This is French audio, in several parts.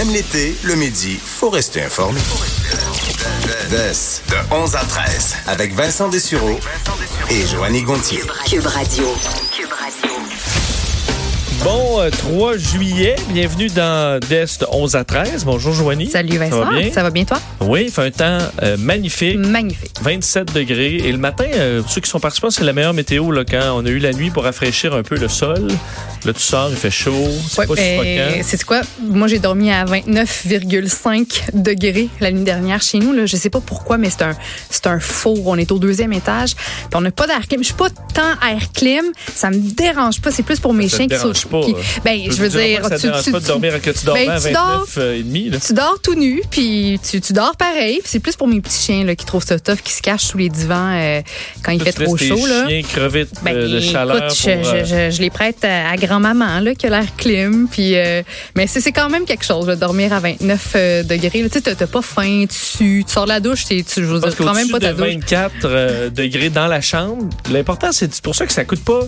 Même l'été, le midi, faut rester informé. de 11 à 13, avec Vincent Dessureau et Joanny Gontier. Cube Radio. Bon 3 juillet, bienvenue dans d'Est 11 à 13. Bonjour Joanie. Salut Vincent, Ça va bien? Ça va bien toi? Oui, il fait un temps euh, magnifique. Magnifique. 27 degrés. Et le matin, euh, ceux qui sont participants, c'est la meilleure météo là, quand on a eu la nuit pour rafraîchir un peu le sol. Là, tu sors, il fait chaud. C'est Ouais, pas ben, c'est quoi? Moi, j'ai dormi à 29,5 degrés la nuit dernière chez nous. Là. Je sais pas pourquoi, mais c'est un, c'est un four. On est au deuxième étage. Puis on n'a pas d'air clim. Je suis pas tant air clim. Ça me dérange pas. C'est plus pour mes Ça chiens te qui sont. pas. qui- euh. ben, je veux dire, Ça tu, dérange tu- pas de tu- dormir que tu dormais ben, à tu 29 euh, et demi. Là. tu dors tout nu, puis tu, tu dors pareil. Puis c'est plus pour mes petits chiens là, qui trouvent ça tough, qui se cachent sous les divans euh, quand il fait trop laisses tes chaud. Là. chiens Ben, de chaleur. écoute, pour, je, euh, je- je- je les prête à, à grand-maman là, qui a l'air clim. Puis, euh, mais c'est c'est quand même quelque chose, là, dormir à 29 euh, degrés. Tu sais, t'as- pas faim, tu, tu sors de la douche, tu, je veux Parce dire, prends même pas de ta douche. 24 euh, degrés dans la chambre, l'important, c'est pour ça que ça coûte pas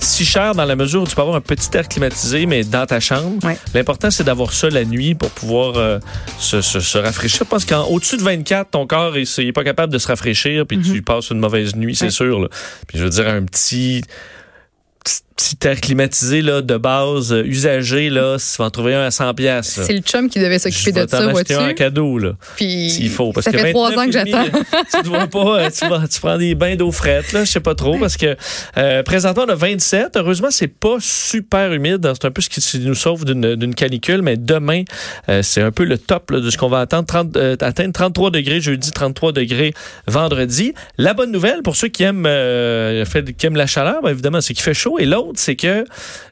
si cher dans la mesure où tu peux avoir un petit air climatisé, mais dans ta chambre. Ouais. L'important, c'est d'avoir ça la nuit pour pouvoir se, se- se rafraîchir. Pense qu'au-dessus de 24, ton corps il, il est pas capable de se rafraîchir, puis tu passes une mauvaise nuit, c'est Ouais. sûr. là. Puis je veux dire, un petit petit- petit air climatisé là, de base, euh, usagé, là, si tu vas en trouver un à 100 pièces. C'est le chum qui devait s'occuper de ça, vois-tu? un cadeau, là. Puis S'il faut. Parce ça que fait trois 29 ans que j'attends. tu te vois pas, euh, tu, vas- tu prends des bains d'eau frette, là, je sais pas trop, parce que euh, présentement, on a 27. Heureusement, c'est pas super humide. C'est un peu ce qui nous sauve d'une canicule, mais demain, euh, c'est un peu le top là, de ce qu'on va attendre. 30, atteindre 33 degrés jeudi, 33 degrés vendredi. La bonne nouvelle pour ceux qui aiment, fait- qui aiment la chaleur, ben, évidemment, c'est qu'il fait chaud. Et l'autre, c'est que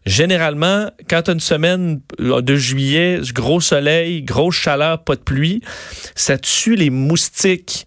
généralement, quand tu as une semaine de juillet, gros soleil, grosse chaleur, pas de pluie, ça tue les moustiques.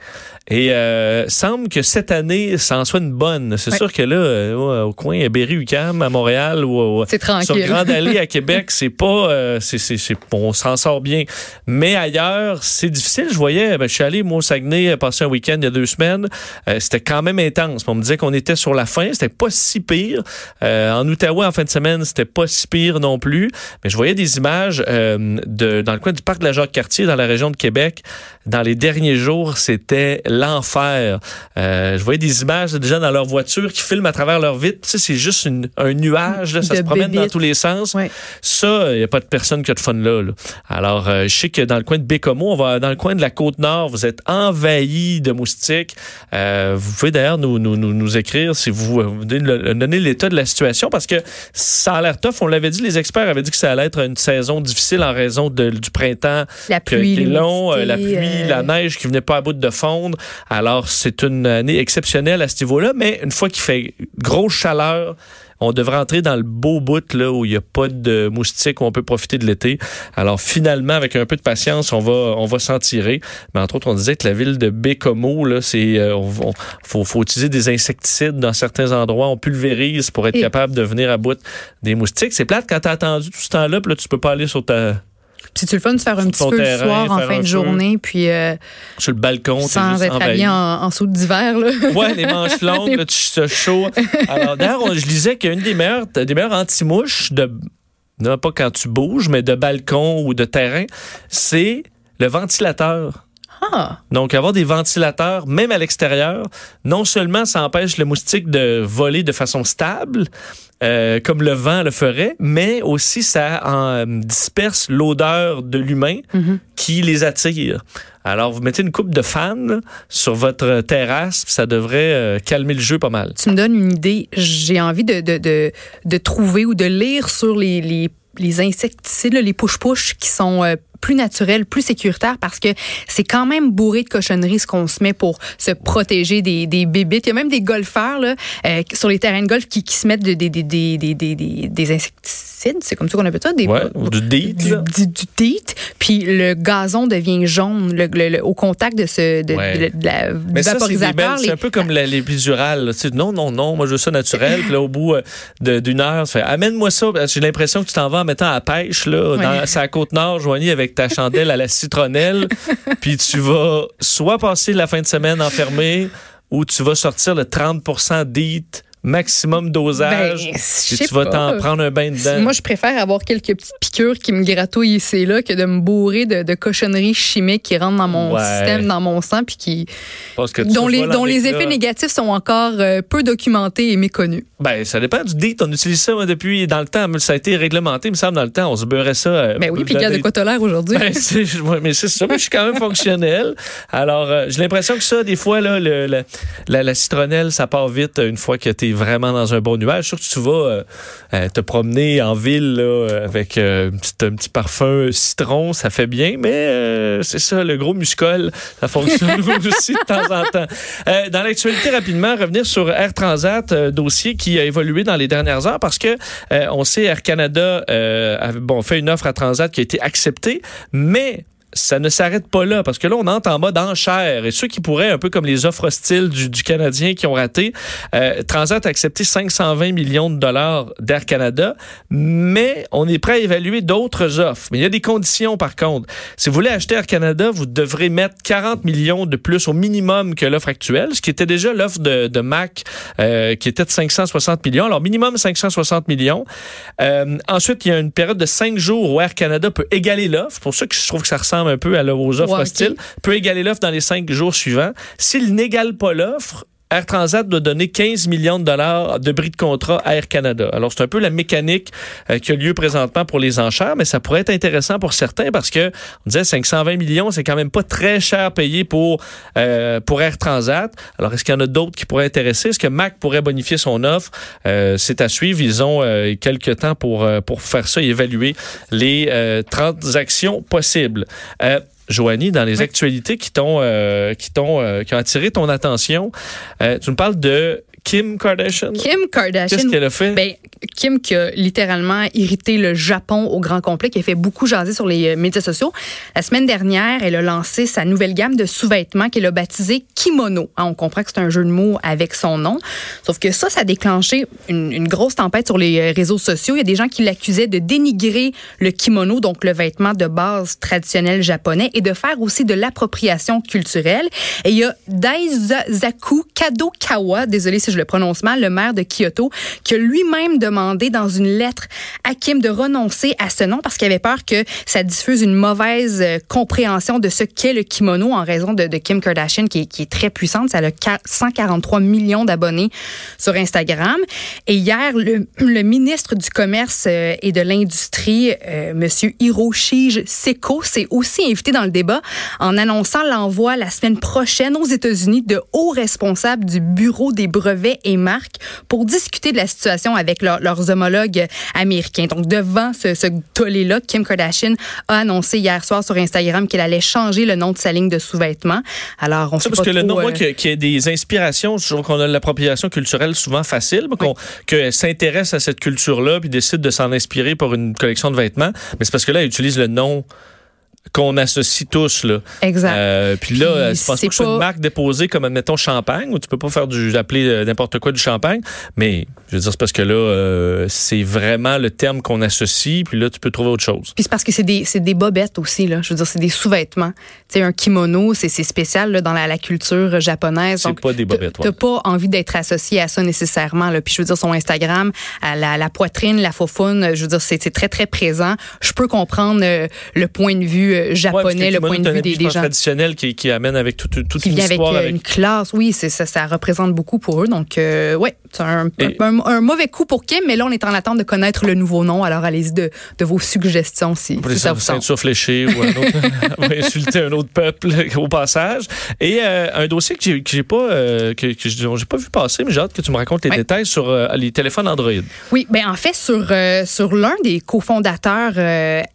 Et euh, semble que cette année, ça en soit une bonne. C'est sûr que là, euh, au coin Berry-UQAM, à Montréal ou sur. Grande Allée à Québec, c'est pas, euh, c'est, c'est, c'est- on s'en sort bien. Mais ailleurs, c'est difficile. Je voyais, ben, je suis allé moi au Saguenay euh, passer un week-end il y a deux semaines. Euh, c'était quand même intense. On me disait qu'on était sur la fin. C'était pas si pire. Euh, en Outaouais, en fin de semaine, c'était pas si pire non plus. Mais je voyais des images euh, de dans le coin du parc de la Jacques-Cartier, dans la région de Québec. Dans les derniers jours, c'était l'enfer. Euh, je voyais des images de gens dans leur voiture qui filment à travers leur vitre. Tu sais, c'est juste une- un nuage. là. ça se promène dans tous les sens. Ouais. Ça, il n'y a pas de personne qui a de fun là. là. Alors, euh, je sais que dans le coin de Bécomo, on va dans le coin de la Côte-Nord, vous êtes envahi de moustiques. Euh, vous pouvez d'ailleurs nous, nous, nous, nous écrire si vous, donnez l'état de la situation parce que ça a l'air tough. On l'avait dit, les experts avaient dit que ça allait être une saison difficile en raison de- du printemps La pluie, long, la pluie, la neige qui venait pas à bout de fondre. Alors, c'est une année exceptionnelle à ce niveau-là, mais une fois qu'il fait grosse chaleur, on devrait entrer dans le beau bout là où il n'y a pas de moustiques, où on peut profiter de l'été. Alors finalement, avec un peu de patience, on va on va s'en tirer. Mais entre autres, on disait que la ville de Bécomo, là, c'est euh, on, faut, faut utiliser des insecticides dans certains endroits. On pulvérise pour être Et- capable de venir à bout des moustiques. C'est plate quand t'as attendu tout ce temps-là, puis là tu peux pas aller sur ta Puis tu le fun de faire un petit peu le terrain, soir en fin de journée, puis euh, sur le balcon, sans juste être envahi. habillé en, en soude d'hiver. là. Ouais, les manches longues, là, tu te chaud. Alors, d'ailleurs, je lisais qu'une des meilleures, des meilleures anti-mouches de, non pas quand tu bouges, mais de balcon ou de terrain, c'est le ventilateur. Ah, Donc, avoir des ventilateurs, même à l'extérieur, non seulement ça empêche le moustique de voler de façon stable, euh, comme le vent le ferait, mais aussi ça en, euh, disperse l'odeur de l'humain Mhm. qui les attire. Alors, vous mettez une coupe de fans sur votre terrasse, ça devrait euh, calmer le jeu pas mal. tu me donnes une idée. J'ai envie de, de, de, de trouver ou de lire sur les, les, les insecticides, les push-push qui sont euh, plus naturel, plus sécuritaire parce que c'est quand même bourré de cochonneries ce qu'on se met pour se protéger des, des bébites. Il y a même des golfeurs là, euh, sur les terrains de golf qui, qui se mettent des, des, des, des, des, des, des insecticides, c'est comme ça qu'on appelle ça. Des, Ouais, ou du DEET, Du, là. du, du DEET. Puis le gazon devient jaune le, le- le- au contact de ce de, Ouais. de- de la, du Mais vaporisateur. c'est un peu comme la- les péridurales. là. Tu sais, non, non, non, moi je veux ça naturel. Puis là, au bout euh, d'une heure, amène-moi ça. Parce que J'ai l'impression que tu t'en vas en mettant à la pêche, là, Ouais. dans sa côte nord, Joanie, avec ta chandelle à la citronnelle. puis tu vas soit passer la fin de semaine enfermé ou tu vas sortir le 30% d'EAT, maximum dosage. Ben, puis sais tu vas t'en prendre un bain dedans. Moi, je préfère avoir quelques petites piqûres qui me gratouillent ici et là que de me bourrer de, de cochonneries chimiques qui rentrent dans mon Ouais. système, dans mon sang, puis qui Parce que dont les dont les effets négatifs sont encore euh, peu documentés et méconnus. Ben, ça dépend du DEET. On utilise ça moi, depuis dans le temps. Ça a été réglementé, il me semble, dans le temps. On se beurrait ça. euh, Ben oui, puis dans regarde de des- quoi l'air aujourd'hui. Ben, ouais, mais c'est ça, moi, je suis quand même fonctionnel. Alors, euh, j'ai l'impression que ça, des fois, là, le, la, la citronnelle, ça part vite une fois que tu es vraiment dans un bon nuage. Je suis sûr que tu vas euh, euh, te promener en ville là, avec euh, un, petit, un petit parfum citron, ça fait bien, mais euh, c'est ça, le gros muscol, ça fonctionne aussi de temps en temps. Euh, dans l'actualité, rapidement, revenir sur Air Transat, euh, dossier qui a évolué dans les dernières heures parce que euh, on sait Air Canada euh, a bon, fait une offre à Transat qui a été acceptée, mais ça ne s'arrête pas là, parce que là, on entre en mode enchère. Et ceux qui pourraient, un peu comme les offres hostiles du, du Canadien qui ont raté, euh, Transat a accepté 520 millions de dollars d'Air Canada, mais on est prêt à évaluer d'autres offres. Mais il y a des conditions, par contre. Si vous voulez acheter Air Canada, vous devrez mettre 40 millions de plus au minimum que l'offre actuelle, ce qui était déjà l'offre de, de Mac, euh, qui était de 560 millions. Alors, minimum 560 millions. Euh, ensuite, il y a une période de 5 jours où Air Canada peut égaler l'offre. Pour ça que je trouve que ça ressemble un peu à, aux offres Ouais, hostiles. Peut égaler l'offre dans les 5 jours suivants. S'il n'égale pas l'offre, Air Transat doit donner 15 millions de dollars de bris de contrat à Air Canada. Alors, c'est un peu la mécanique euh, qui a lieu présentement pour les enchères, mais ça pourrait être intéressant pour certains parce que on disait 520 millions, c'est quand même pas très cher payé pour, euh, pour Air Transat. Alors, est-ce qu'il y en a d'autres qui pourraient intéresser? Est-ce que Mac pourrait bonifier son offre? Euh, c'est à suivre. Ils ont quelques temps pour, pour faire ça et évaluer les transactions possibles. Joanie, dans les Oui. actualités qui t'ont euh, qui t'ont euh, qui ont attiré ton attention, euh, tu me parles de Kim Kardashian. Kim Kardashian. Qu'est-ce qu'elle a fait? Ben, Kim qui a littéralement irrité le Japon au grand complet, qui a fait beaucoup jaser sur les euh, médias sociaux. La semaine dernière, elle a lancé sa nouvelle gamme de sous-vêtements qu'elle a baptisé Kimono. Hein, on comprend que c'est un jeu de mots avec son nom. Sauf que ça, ça a déclenché une, grosse tempête sur les euh, réseaux sociaux. Il y a des gens qui l'accusaient de dénigrer le kimono, donc le vêtement de base traditionnel japonais, et de faire aussi de l'appropriation culturelle. Et il y a Daisaku Kadokawa, désolé si je le prononce mal, le maire de Kyoto, qui a lui-même demandé dans une lettre à Kim de renoncer à ce nom parce qu'il avait peur que ça diffuse une mauvaise euh, compréhension de ce qu'est le kimono en raison de, Kim Kardashian qui est, très puissante. Ça a qua- 143 millions d'abonnés sur Instagram. Et hier, le, ministre du Commerce euh, et de l'Industrie, euh, Monsieur Hiroshi Seko, s'est aussi invité dans le débat en annonçant l'envoi la semaine prochaine aux États-Unis de hauts responsables du Bureau des brevets et marques pour discuter de la situation avec leur- leurs homologues américains. Donc, devant ce, ce tollé-là, Kim Kardashian a annoncé hier soir sur Instagram qu'elle allait changer le nom de sa ligne de sous-vêtements. Alors, on sait parce pas que le nom, moi, euh, qu'il y a- des inspirations, qu'on a l'appropriation culturelle souvent facile, qu'on qu'elle s'intéresse à cette culture-là, puis décide de s'en inspirer pour une collection de vêtements. Mais c'est parce que là, elle utilise le nom qu'on associe tous. Là. Exact. Euh, puis là, je pense pas que c'est pas- une marque déposée comme, admettons, champagne, où tu peux pas faire du appeler euh, n'importe quoi du champagne? Mais, je veux dire, c'est parce que là, euh, c'est vraiment le terme qu'on associe, puis là, tu peux trouver autre chose. Puis c'est parce que c'est des, c'est des bobettes aussi, là. Je veux dire, c'est des sous-vêtements. Tu sais, un kimono, c'est, c'est spécial là, dans la, la culture japonaise. C'est pas des bobettes, T'as ouais. pas envie d'être associé à ça nécessairement. Là. Puis je veux dire, son Instagram, à la, la poitrine, la faufoune, je veux dire, c'est, c'est très, très présent. Je peux comprendre le point de vue euh, Ouais, japonais, le point de vue des, gens. traditionnel qui, qui amène avec toute, toute Qui une avec euh, avec une classe, oui, ça, ça représente beaucoup pour eux. Donc, euh, ouais, c'est un, Et- un, un mauvais coup pour Kim, mais là, on est en attente de connaître le nouveau nom. Alors, allez-y de, de vos suggestions si, Pour si ça vous tente. fléchées ou un autre, insulter un autre peuple au passage. Et euh, un dossier que j'ai j'ai pas euh, que, que j'ai pas vu passer, mais j'ai hâte que tu me racontes les Ouais. détails sur les téléphones Android. Oui, ben en fait sur sur l'un des cofondateurs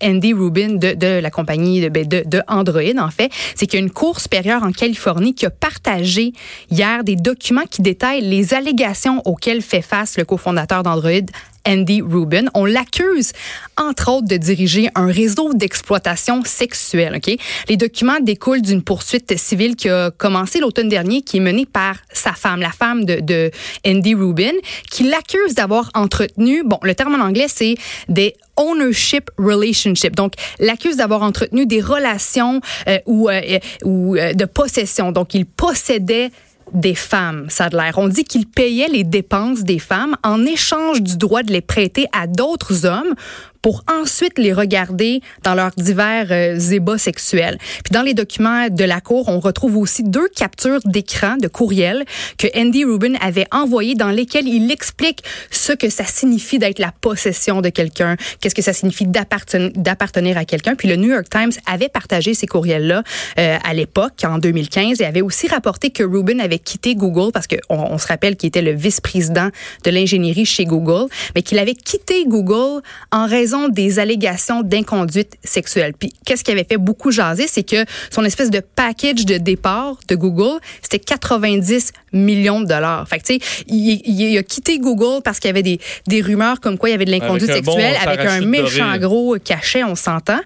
Andy Rubin de, de la compagnie ben, de, de Android, en fait, c'est qu'il y a une cour supérieure en Californie qui a partagé hier des documents qui détaillent les allégations auxquelles fait face le cofondateur d'Android, Andy Rubin. On l'accuse, entre autres, de diriger un réseau d'exploitation sexuelle. Ok, Les documents découlent d'une poursuite civile qui a commencé l'automne dernier, qui est menée par sa femme, la femme de, de Andy Rubin, qui l'accuse d'avoir entretenu, bon, le terme en anglais, c'est des ownership relationship. Donc, l'accuse d'avoir entretenu des relations euh, ou, euh, ou euh, de possession. Donc, il possédait des femmes, ça. On dit qu'il payait les dépenses des femmes en échange du droit de les prêter à d'autres hommes pour ensuite les regarder dans leurs divers euh, ébats sexuels. Puis dans les documents de la Cour, on retrouve aussi deux captures d'écran de courriel que Andy Rubin avait envoyées dans lesquelles il explique ce que ça signifie d'être la possession de quelqu'un, qu'est-ce que ça signifie d'appartenir à quelqu'un. Puis le New York Times avait partagé ces courriels-là euh, à l'époque, en 2015, et avait aussi rapporté que Rubin avait quitté Google parce qu'on on se rappelle qu'il était le vice-président de l'ingénierie chez Google, mais qu'il avait quitté Google en raison des allégations d'inconduite sexuelle. Puis qu'est-ce qui avait fait beaucoup jaser, c'est que son espèce de package de départ de Google, c'était 90 millions de dollars. Fait que tu sais, il, il, a quitté Google parce qu'il y avait des, des rumeurs comme quoi il y avait de l'inconduite sexuelle avec un méchant gros cachet, on s'entend.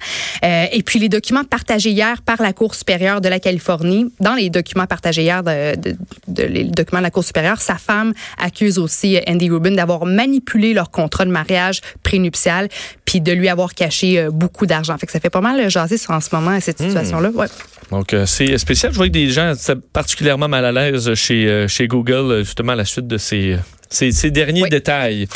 Euh, et puis les documents partagés hier par la Cour supérieure de la Californie, dans les documents partagés hier de, de, de les documents de la Cour supérieure, sa femme accuse aussi Andy Rubin d'avoir manipulé leur contrat de mariage prénuptial puis de lui avoir caché euh, beaucoup d'argent. Fait que ça fait pas mal jaser sur en ce moment cette hmm. situation-là. Ouais. Donc, euh, c'est spécial. Je vois que des gens particulièrement mal à l'aise chez, euh, chez Google, justement, à la suite de ces, ces, ces derniers détails.